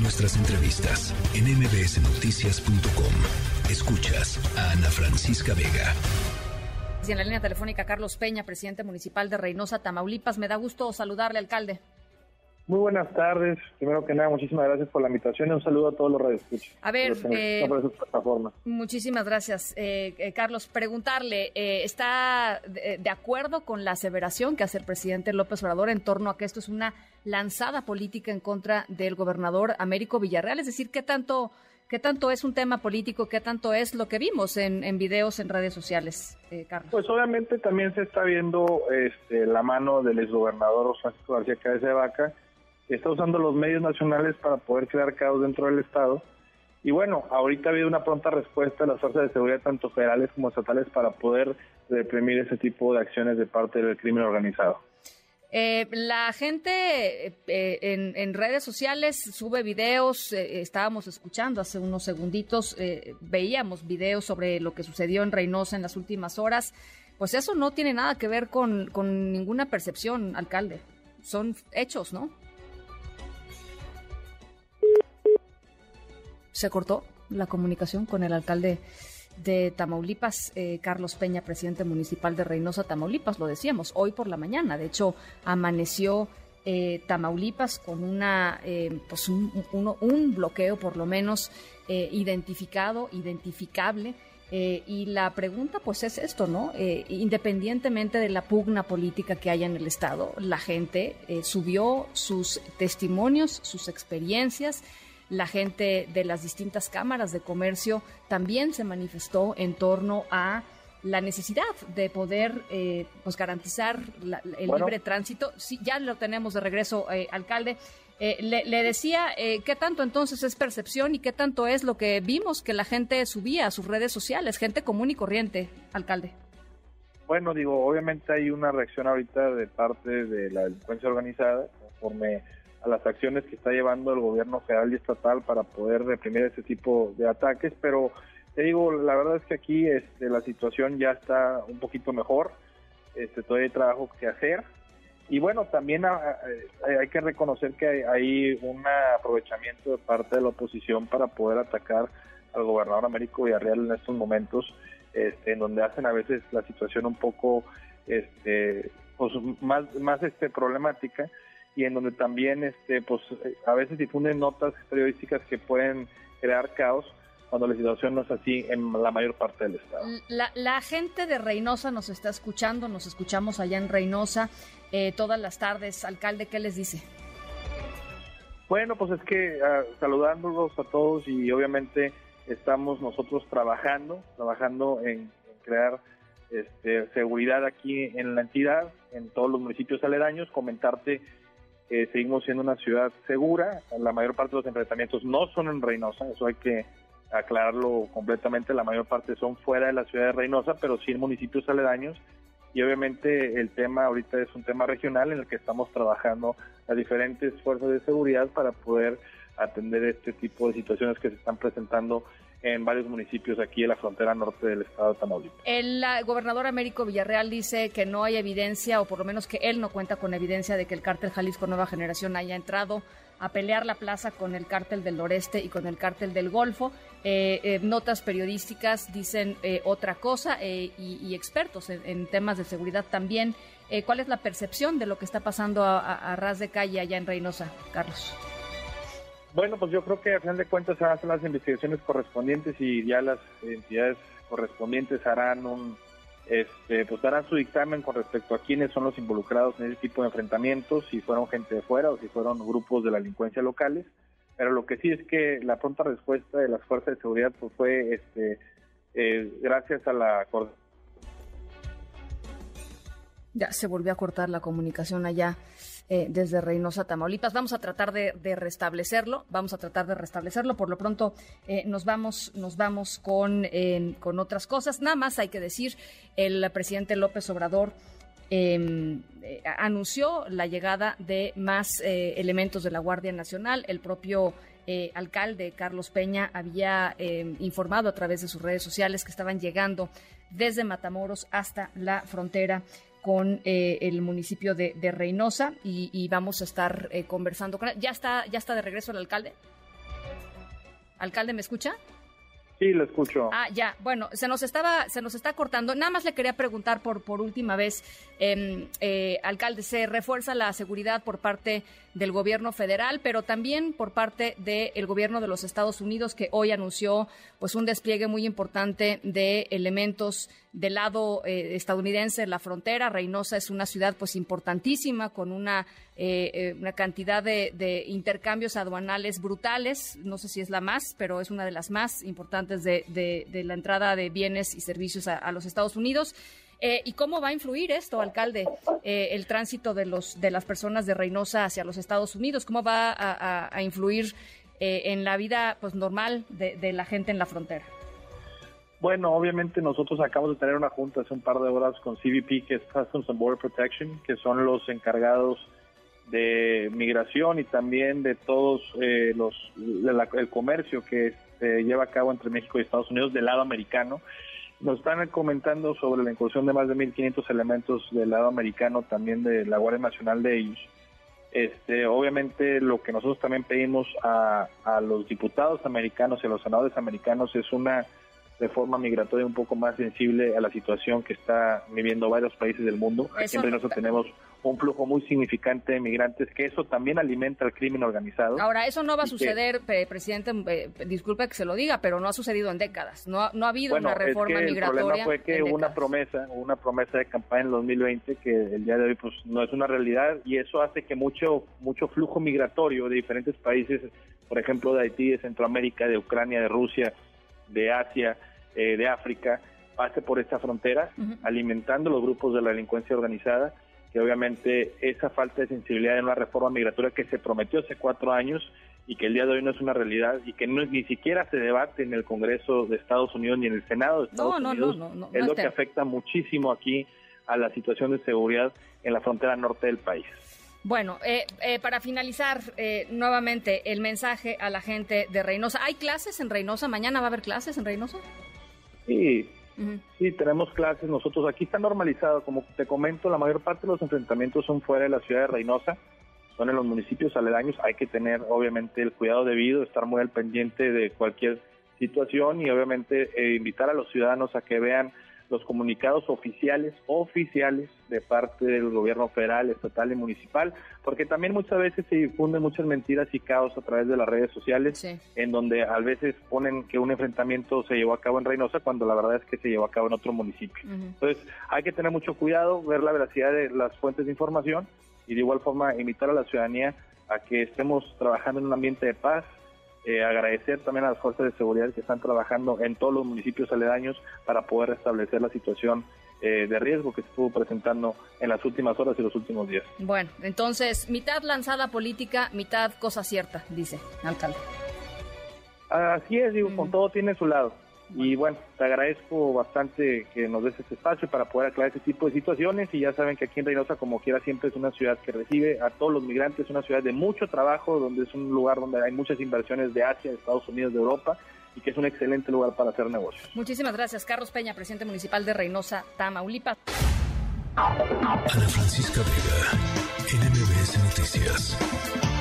Nuestras entrevistas en mbsnoticias.com. Escuchas a Ana Francisca Vega. Y en la línea telefónica Carlos Peña, presidente municipal de Reynosa, Tamaulipas. Me da gusto saludarle, alcalde. Muy buenas tardes. Primero que nada, muchísimas gracias por la invitación y un saludo a todos los radioescuchas. A ver, eh, muchísimas gracias, eh, eh, Carlos. Preguntarle, ¿está de, acuerdo con la aseveración que hace el presidente López Obrador en torno a que esto es una lanzada política en contra del gobernador Américo Villarreal? Es decir, ¿qué tanto, qué tanto es un tema político? ¿Qué tanto es lo que vimos en, en videos en redes sociales, Carlos? Pues obviamente también se está viendo este, la mano del exgobernador Francisco García Cabeza de Vaca está usando los medios nacionales para poder crear caos dentro del Estado. Y bueno, ahorita ha habido una pronta respuesta de las fuerzas de seguridad, tanto federales como estatales, para poder reprimir ese tipo de acciones de parte del crimen organizado. Eh, la gente eh, en, redes sociales sube videos, eh, estábamos escuchando hace unos segunditos, veíamos videos sobre lo que sucedió en Reynosa en las últimas horas. Pues eso no tiene nada que ver con, con ninguna percepción, alcalde. Son hechos, ¿no? Se cortó la comunicación con el alcalde de Tamaulipas, eh, Carlos Peña, presidente municipal de Reynosa, Tamaulipas, lo decíamos, hoy por la mañana. De hecho, amaneció eh, Tamaulipas con una, eh, pues un, un, bloqueo por lo menos identificado, identificable. y la pregunta pues es esto, ¿no? independientemente de la pugna política que haya en el Estado, la gente subió sus testimonios, sus experiencias, la gente de las distintas cámaras de comercio también se manifestó en torno a la necesidad de poder eh, pues garantizar el libre tránsito. Sí, ya lo tenemos de regreso, eh, alcalde. Eh, le, decía, ¿qué tanto entonces es percepción y qué tanto es lo que vimos que la gente subía a sus redes sociales, gente común y corriente, alcalde? Bueno, digo, obviamente hay una reacción ahorita de parte de la delincuencia organizada, conforme a las acciones que está llevando el gobierno federal y estatal para poder reprimir ese tipo de ataques, pero te digo, la verdad es que aquí este, la situación ya está un poquito mejor, este, todavía hay trabajo que hacer, y bueno, también ah, ah, hay que reconocer que hay, un aprovechamiento de parte de la oposición para poder atacar al gobernador Américo Villarreal en estos momentos, este, en donde hacen a veces la situación un poco este, pues, más, más este, problemática y en donde también este pues a veces difunden notas periodísticas que pueden crear caos cuando la situación no es así en la mayor parte del estado. La, gente de Reynosa nos está escuchando, nos escuchamos allá en Reynosa eh, todas las tardes. Alcalde, ¿qué les dice? Bueno, pues es que uh, saludándolos a todos y obviamente estamos nosotros trabajando, trabajando en, crear este, seguridad aquí en la entidad, en todos los municipios aledaños, comentarte seguimos siendo una ciudad segura. La mayor parte de los enfrentamientos no son en Reynosa, eso hay que aclararlo completamente. La mayor parte son fuera de la ciudad de Reynosa, pero sí en municipios aledaños. Y obviamente el tema ahorita es un tema regional en el que estamos trabajando a diferentes fuerzas de seguridad para poder atender este tipo de situaciones que se están presentando en varios municipios aquí en la frontera norte del estado de Tamaulipas. El gobernador Américo Villarreal dice que no hay evidencia, o por lo menos que él no cuenta con evidencia de que el cártel Jalisco Nueva Generación haya entrado a pelear la plaza con el cártel del noreste y con el cártel del Golfo. Eh, eh, notas periodísticas dicen eh, otra cosa y, expertos en, temas de seguridad también. ¿Cuál es la percepción de lo que está pasando a, a ras de calle allá en Reynosa, Carlos? Bueno, pues yo creo que a final de cuentas se hacen las investigaciones correspondientes y ya las entidades correspondientes harán un, este, pues darán su dictamen con respecto a quiénes son los involucrados en ese tipo de enfrentamientos, si fueron gente de fuera o si fueron grupos de la delincuencia locales. Pero lo que sí es que la pronta respuesta de las fuerzas de seguridad pues fue, este, eh, gracias a la ya se volvió a cortar la comunicación allá eh, desde Reynosa, Tamaulipas. Vamos a tratar de, restablecerlo, vamos a tratar de restablecerlo. Por lo pronto eh, nos vamos, nos vamos con, con otras cosas. Nada más hay que decir, el presidente López Obrador em, eh, anunció la llegada de más elementos de la Guardia Nacional. El propio alcalde Carlos Peña había em, informado a través de sus redes sociales que estaban llegando desde Matamoros hasta la frontera con eh, el municipio de, Reynosa y, vamos a estar eh, conversando con ¿Ya está, ¿Ya está de regreso el alcalde? ¿Alcalde, me escucha? Sí, lo escucho. Ah, ya. Bueno, se nos estaba, se nos está cortando. Nada más le quería preguntar por por última vez, em, eh, alcalde, se refuerza la seguridad por parte del gobierno federal, pero también por parte del gobierno de los Estados Unidos, que hoy anunció pues un despliegue muy importante de elementos del lado eh, estadounidense en la frontera. Reynosa es una ciudad pues importantísima con una, eh, una cantidad de, intercambios aduanales brutales. No sé si es la más, pero es una de las más importantes de, la entrada de bienes y servicios a los Estados Unidos. Eh, ¿Y cómo va a influir esto, alcalde, eh, el tránsito de, los, de las personas de Reynosa hacia los Estados Unidos? ¿Cómo va a, influir eh, en la vida pues, normal de, la gente en la frontera? Bueno, obviamente nosotros acabamos de tener una junta hace un par de horas con CBP, que es Customs and Border Protection, que son los encargados de migración y también de todos los el comercio que se lleva a cabo entre México y Estados Unidos del lado americano. Nos están comentando sobre la incursión de más de 1.500 elementos del lado americano, también de la Guardia Nacional de ellos. Este, obviamente lo que nosotros también pedimos a, a los diputados americanos y a los senadores americanos es una reforma migratoria un poco más sensible a la situación que está viviendo varios países del mundo. Siempre nosotros tenemos un flujo muy significante de migrantes, que eso también alimenta el crimen organizado. Ahora, eso no va a suceder, presidente, eh, disculpe que se lo diga, pero no ha sucedido en décadas. No, no ha habido una reforma migratoria. El problema fue que hubo una promesa, una promesa de campaña en el 2020 que el día de hoy pues no es una realidad y eso hace que mucho, mucho flujo migratorio de diferentes países, por ejemplo de Haití, de Centroamérica, de Ucrania, de Rusia, de Asia, eh, de África, pase por esta frontera, alimentando los grupos de la delincuencia organizada que obviamente esa falta de sensibilidad en una reforma migratoria que se prometió hace cuatro años y que el día de hoy no es una realidad y que no, ni siquiera se debate en el Congreso de Estados Unidos ni en el Senado de Estados Unidos, es lo que afecta muchísimo aquí a la situación de seguridad en la frontera norte del país. Bueno, eh, eh, para finalizar eh, nuevamente el mensaje a la gente de Reynosa. ¿Hay clases en Reynosa? ¿Mañana va a haber clases en Reynosa? Sí, Sí, tenemos clases nosotros. Aquí está normalizado, como te comento, la mayor parte de los enfrentamientos son fuera de la ciudad de Reynosa, son en los municipios aledaños. Hay que tener, obviamente, el cuidado debido, estar muy al pendiente de cualquier situación y, obviamente, eh, invitar a los ciudadanos a que vean los comunicados oficiales, oficiales de parte del gobierno federal, estatal y municipal, porque también muchas veces se difunden muchas mentiras y caos a través de las redes sociales, en donde a veces ponen que un enfrentamiento se llevó a cabo en Reynosa cuando la verdad es que se llevó a cabo en otro municipio. Entonces hay que tener mucho cuidado, ver la veracidad de las fuentes de información y de igual forma invitar a la ciudadanía a que estemos trabajando en un ambiente de paz, eh, agradecer también a las fuerzas de seguridad que están trabajando en todos los municipios aledaños para poder restablecer la situación eh, de riesgo que se estuvo presentando en las últimas horas y los últimos días. Bueno, entonces, mitad lanzada política, mitad cosa cierta, dice alcalde. Así es, digo, con todo tiene su lado. Y bueno, te agradezco bastante que nos des este espacio para poder aclarar este tipo de situaciones y ya saben que aquí en Reynosa, como quiera, siempre es una ciudad que recibe a todos los migrantes, una ciudad de mucho trabajo, donde es un lugar donde hay muchas inversiones de Asia, de Estados Unidos, de Europa y que es un excelente lugar para hacer negocios. Muchísimas gracias, Carlos Peña, presidente municipal de Reynosa, Tamaulipas. Ana Francisca Vega, NMBS Noticias.